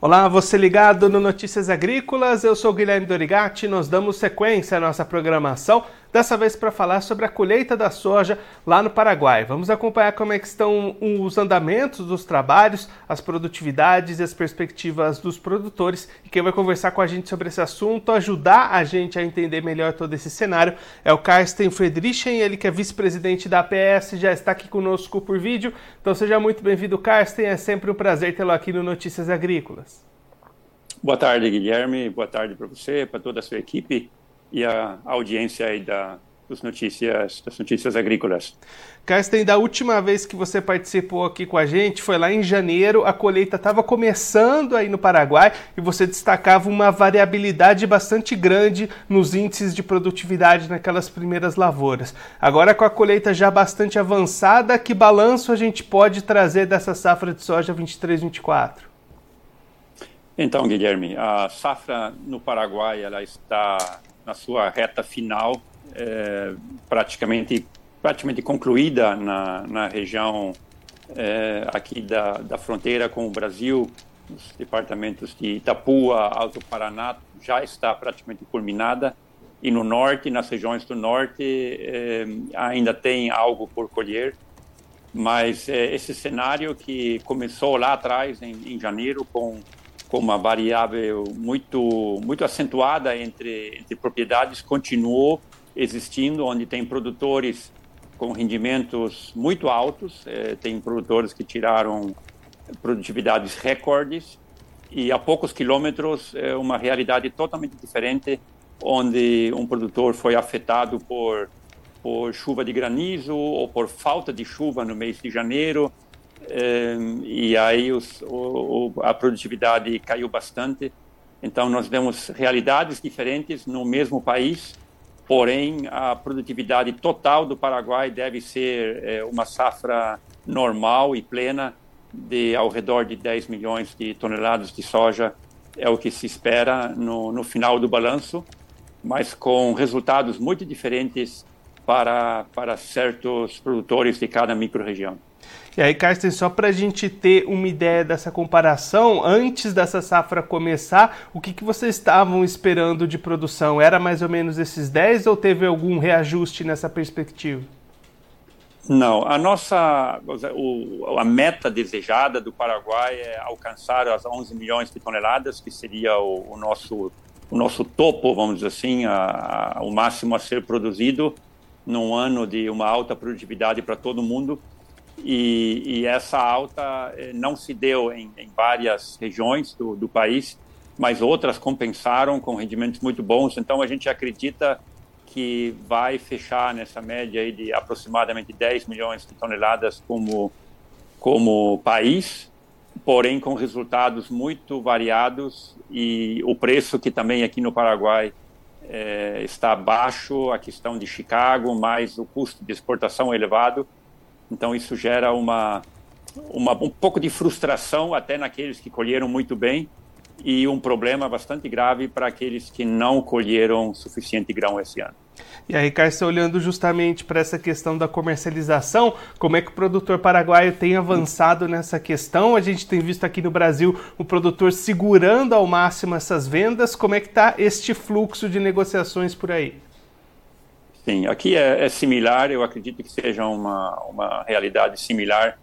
Olá, você ligado no Notícias Agrícolas, eu sou Guilherme Dorigati, nós damos sequência à nossa programação, dessa vez para falar sobre a colheita da soja lá no Paraguai. Vamos acompanhar como é que estão os andamentos dos trabalhos, as produtividades e as perspectivas dos produtores. E quem vai conversar com a gente sobre esse assunto, ajudar a gente a entender melhor todo esse cenário, é o Carsten Friedrichen, ele que é vice-presidente da APS, já está aqui conosco por vídeo. Então seja muito bem-vindo, Carsten, é sempre um prazer tê-lo aqui no Notícias Agrícolas. Boa tarde, Guilherme. Boa tarde para você, para toda a sua equipe e a audiência aí da, dos notícias, das notícias agrícolas. Carsten, da última vez que você participou aqui com a gente, foi lá em janeiro, a colheita estava começando aí no Paraguai e você destacava uma variabilidade bastante grande nos índices de produtividade naquelas primeiras lavouras. Agora, com a colheita já bastante avançada, que balanço a gente pode trazer dessa safra de soja 23-24? Então, Guilherme, a safra no Paraguai ela está na sua reta final, é, praticamente praticamente concluída na, na região é, aqui da, da fronteira com o Brasil, os departamentos de Itapua, Alto Paraná, já está praticamente culminada. E no norte, nas regiões do norte, é, ainda tem algo por colher. Mas é, esse cenário que começou lá atrás, em, em janeiro, com com uma variável muito muito acentuada entre, entre propriedades continuou existindo, onde tem produtores com rendimentos muito altos, eh, tem produtores que tiraram produtividades recordes e a poucos quilômetros é uma realidade totalmente diferente, onde um produtor foi afetado por por chuva de granizo ou por falta de chuva no mês de janeiro e aí os, o, a produtividade caiu bastante. Então, nós temos realidades diferentes no mesmo país, porém, a produtividade total do Paraguai deve ser é, uma safra normal e plena de ao redor de 10 milhões de toneladas de soja, é o que se espera no, no final do balanço, mas com resultados muito diferentes para, para certos produtores de cada microrregião. E aí, Carsten, só para a gente ter uma ideia dessa comparação, antes dessa safra começar, o que, que vocês estavam esperando de produção? Era mais ou menos esses 10 ou teve algum reajuste nessa perspectiva? Não, a nossa o, a meta desejada do Paraguai é alcançar as 11 milhões de toneladas, que seria o, o nosso o nosso topo, vamos dizer assim, a, a, o máximo a ser produzido num ano de uma alta produtividade para todo mundo. E, e, essa alta eh, não se deu em, em várias regiões do, do, país, mas outras compensaram com rendimentos muito bons. Então a gente acredita que vai fechar nessa média aí de aproximadamente 10 milhões de toneladas como como país, porém com resultados muito variados e o preço que também aqui no Paraguai é, está baixo, a questão de Chicago, mais o custo de exportação elevado então isso gera uma, uma, um pouco de frustração até naqueles que colheram muito bem e um problema bastante grave para aqueles que não colheram suficiente grão esse ano. E aí, Carlos, olhando justamente para essa questão da comercialização, como é que o produtor paraguaio tem avançado nessa questão? A gente tem visto aqui no Brasil o produtor segurando ao máximo essas vendas. Como é que está este fluxo de negociações por aí? Sim, aqui é, é, similar, eu acredito que seja uma, uma realidade similar.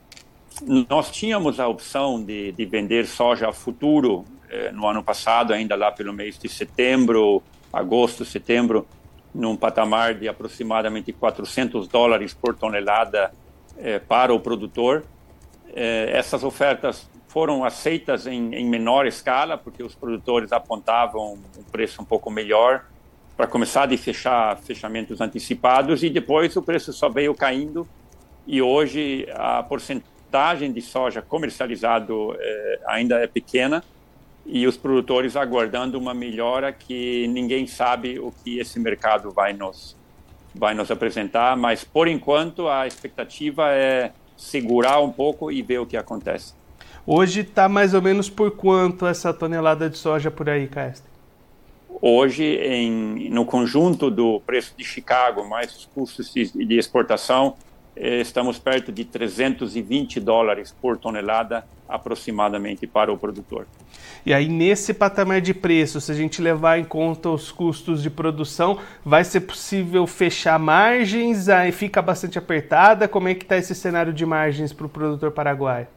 Nós tínhamos a opção de, de vender soja a futuro eh, no ano passado, ainda lá pelo mês de setembro, agosto, setembro, num patamar de aproximadamente 400 dólares por tonelada eh, para o produtor. Eh, essas ofertas foram aceitas em, em menor escala, porque os produtores apontavam um preço um pouco melhor para começar de fechar fechamentos antecipados e depois o preço só veio caindo e hoje a porcentagem de soja comercializado é, ainda é pequena e os produtores aguardando uma melhora que ninguém sabe o que esse mercado vai nos vai nos apresentar, mas por enquanto a expectativa é segurar um pouco e ver o que acontece. Hoje está mais ou menos por quanto essa tonelada de soja por aí, Castro? Hoje, em, no conjunto do preço de Chicago, mais os custos de, exportação, eh, estamos perto de 320 dólares por tonelada aproximadamente para o produtor. E aí, nesse patamar de preço, se a gente levar em conta os custos de produção, vai ser possível fechar margens? Aí fica bastante apertada? Como é que está esse cenário de margens para o produtor paraguaio?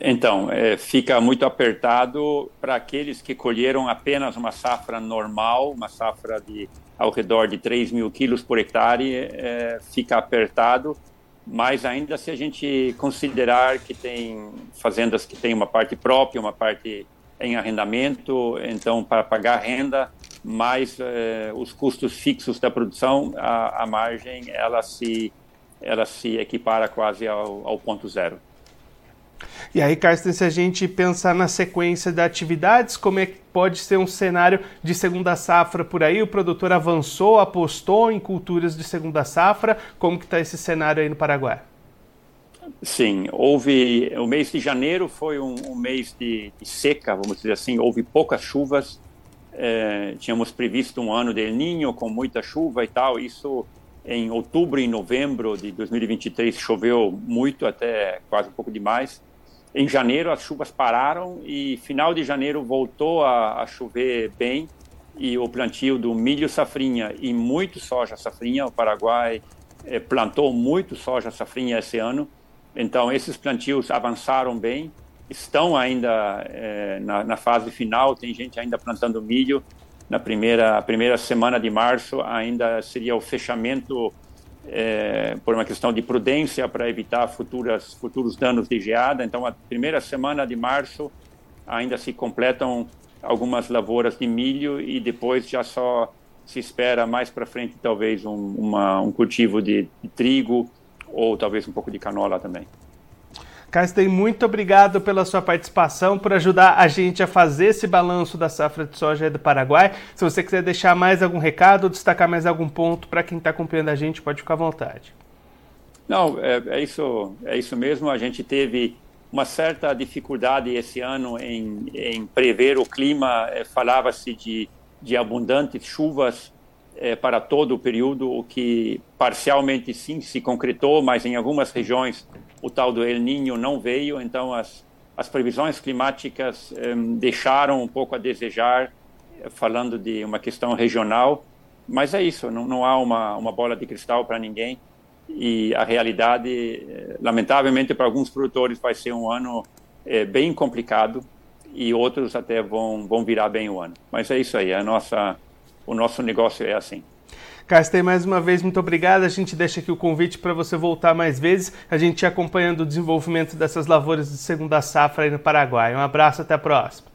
Então, é, fica muito apertado para aqueles que colheram apenas uma safra normal, uma safra de ao redor de 3 mil quilos por hectare, é, fica apertado mas ainda se a gente considerar que tem fazendas que têm uma parte própria, uma parte em arrendamento, então para pagar renda mais eh, os custos fixos da produção, a, a, margem ela se ela se equipara quase ao, ao ponto zero. E aí, Carsten, se a gente pensar na sequência de atividades, como é que pode ser um cenário de segunda safra por aí? O produtor avançou, apostou em culturas de segunda safra? Como que está esse cenário aí no Paraguai? Sim, houve o mês de janeiro foi um, um mês de, de, seca, vamos dizer assim, houve poucas chuvas. É, tínhamos previsto um ano de Niño com muita chuva e tal. Isso em outubro e novembro de 2023 choveu muito, até quase um pouco demais. Em janeiro as chuvas pararam e final de janeiro voltou a, a chover bem e o plantio do milho safrinha e muito soja safrinha. O Paraguai eh, plantou muito soja safrinha esse ano, então esses plantios avançaram bem. Estão ainda eh, na, na, fase final, tem gente ainda plantando milho. Na primeira, primeira semana de março ainda seria o fechamento é, por uma questão de prudência para evitar futuras, futuros danos de geada. Então, a primeira semana de março ainda se completam algumas lavouras de milho e depois já só se espera mais para frente talvez um, uma, um cultivo de, de trigo ou talvez um pouco de canola também. Carsten, muito obrigado pela sua participação, por ajudar a gente a fazer esse balanço da safra de soja do Paraguai. Se você quiser deixar mais algum recado destacar mais algum ponto para quem está acompanhando a gente, pode ficar à vontade. Não, é, é, isso, é isso mesmo. A gente teve uma certa dificuldade esse ano em, em prever o clima. É, Falava-se de, de abundantes chuvas é, para todo o período, o que parcialmente sim se concretou, mas em algumas regiões o tal do El Niño não veio, então as, as previsões climáticas um, eh, deixaram um pouco a desejar, eh, falando de uma questão regional, mas é isso, não, não há uma, uma bola de cristal para ninguém e a realidade, eh, lamentavelmente para alguns produtores vai ser um ano é, bem complicado e outros até vão, vão virar bem o ano. Mas é isso aí, a nossa, o nosso negócio é assim. Carsten, mais uma vez, muito obrigado. A gente deixa aqui o convite para você voltar mais vezes. A gente acompanhando o desenvolvimento dessas lavouras de segunda safra aí no Paraguai. Um abraço, até a próxima.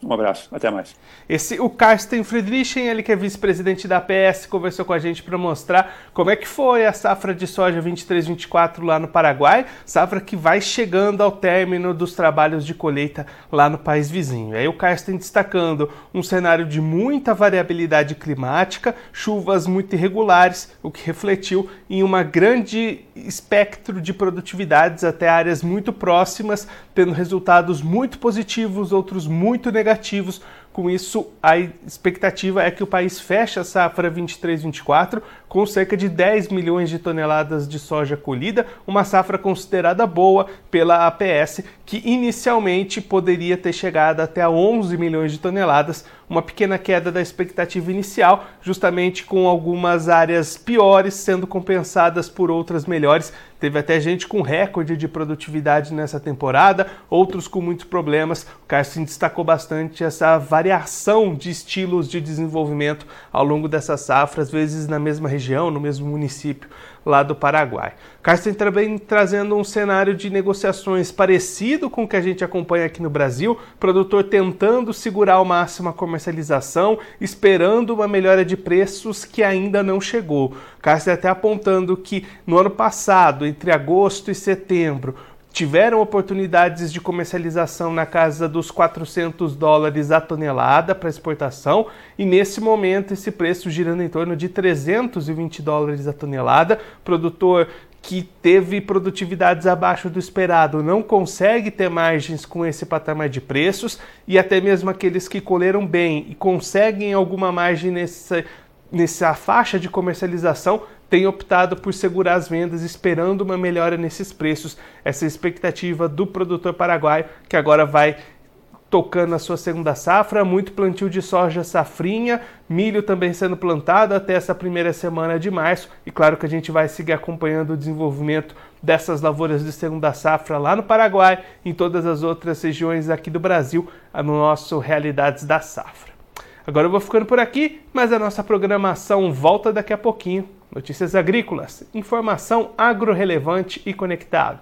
Um abraço, até mais. Esse, o Carsten Friedrichen, ele que é vice-presidente da APS, conversou com a gente para mostrar como é que foi a safra de soja 23-24 lá no Paraguai, safra que vai chegando ao término dos trabalhos de colheita lá no país vizinho. Aí o Carsten destacando um cenário de muita variabilidade climática, chuvas muito irregulares, o que refletiu em uma grande espectro de produtividades até áreas muito próximas, tendo resultados muito positivos, outros muito negativos negativos. Com isso, a expectativa é que o país feche a safra 23-24 com cerca de 10 milhões de toneladas de soja colhida, uma safra considerada boa pela APS, que inicialmente poderia ter chegado até a 11 milhões de toneladas, uma pequena queda da expectativa inicial, justamente com algumas áreas piores sendo compensadas por outras melhores. Teve até gente com recorde de produtividade nessa temporada, outros com muitos problemas. O Carson destacou bastante essa variação de estilos de desenvolvimento ao longo dessa safra, às vezes na mesma região, no mesmo município lá do Paraguai. Carsten também trazendo um cenário de negociações parecido com o que a gente acompanha aqui no Brasil, produtor tentando segurar ao máximo a comercialização, esperando uma melhora de preços que ainda não chegou. Carsten até apontando que no ano passado, entre agosto e setembro, tiveram oportunidades de comercialização na casa dos 400 dólares a tonelada para exportação e nesse momento esse preço girando em torno de 320 dólares a tonelada. Produtor que teve produtividades abaixo do esperado não consegue ter margens com esse patamar de preços e até mesmo aqueles que colheram bem e conseguem alguma margem nessa, nessa faixa de comercialização tem optado por segurar as vendas, esperando uma melhora nesses preços. Essa é expectativa do produtor paraguaio, que agora vai tocando a sua segunda safra, muito plantio de soja safrinha, milho também sendo plantado até essa primeira semana de março. E claro que a gente vai seguir acompanhando o desenvolvimento dessas lavouras de segunda safra lá no Paraguai, em todas as outras regiões aqui do Brasil, no nosso Realidades da Safra. Agora eu vou ficando por aqui, mas a nossa programação volta daqui a pouquinho. Notícias agrícolas, informação agro-relevante e conectada.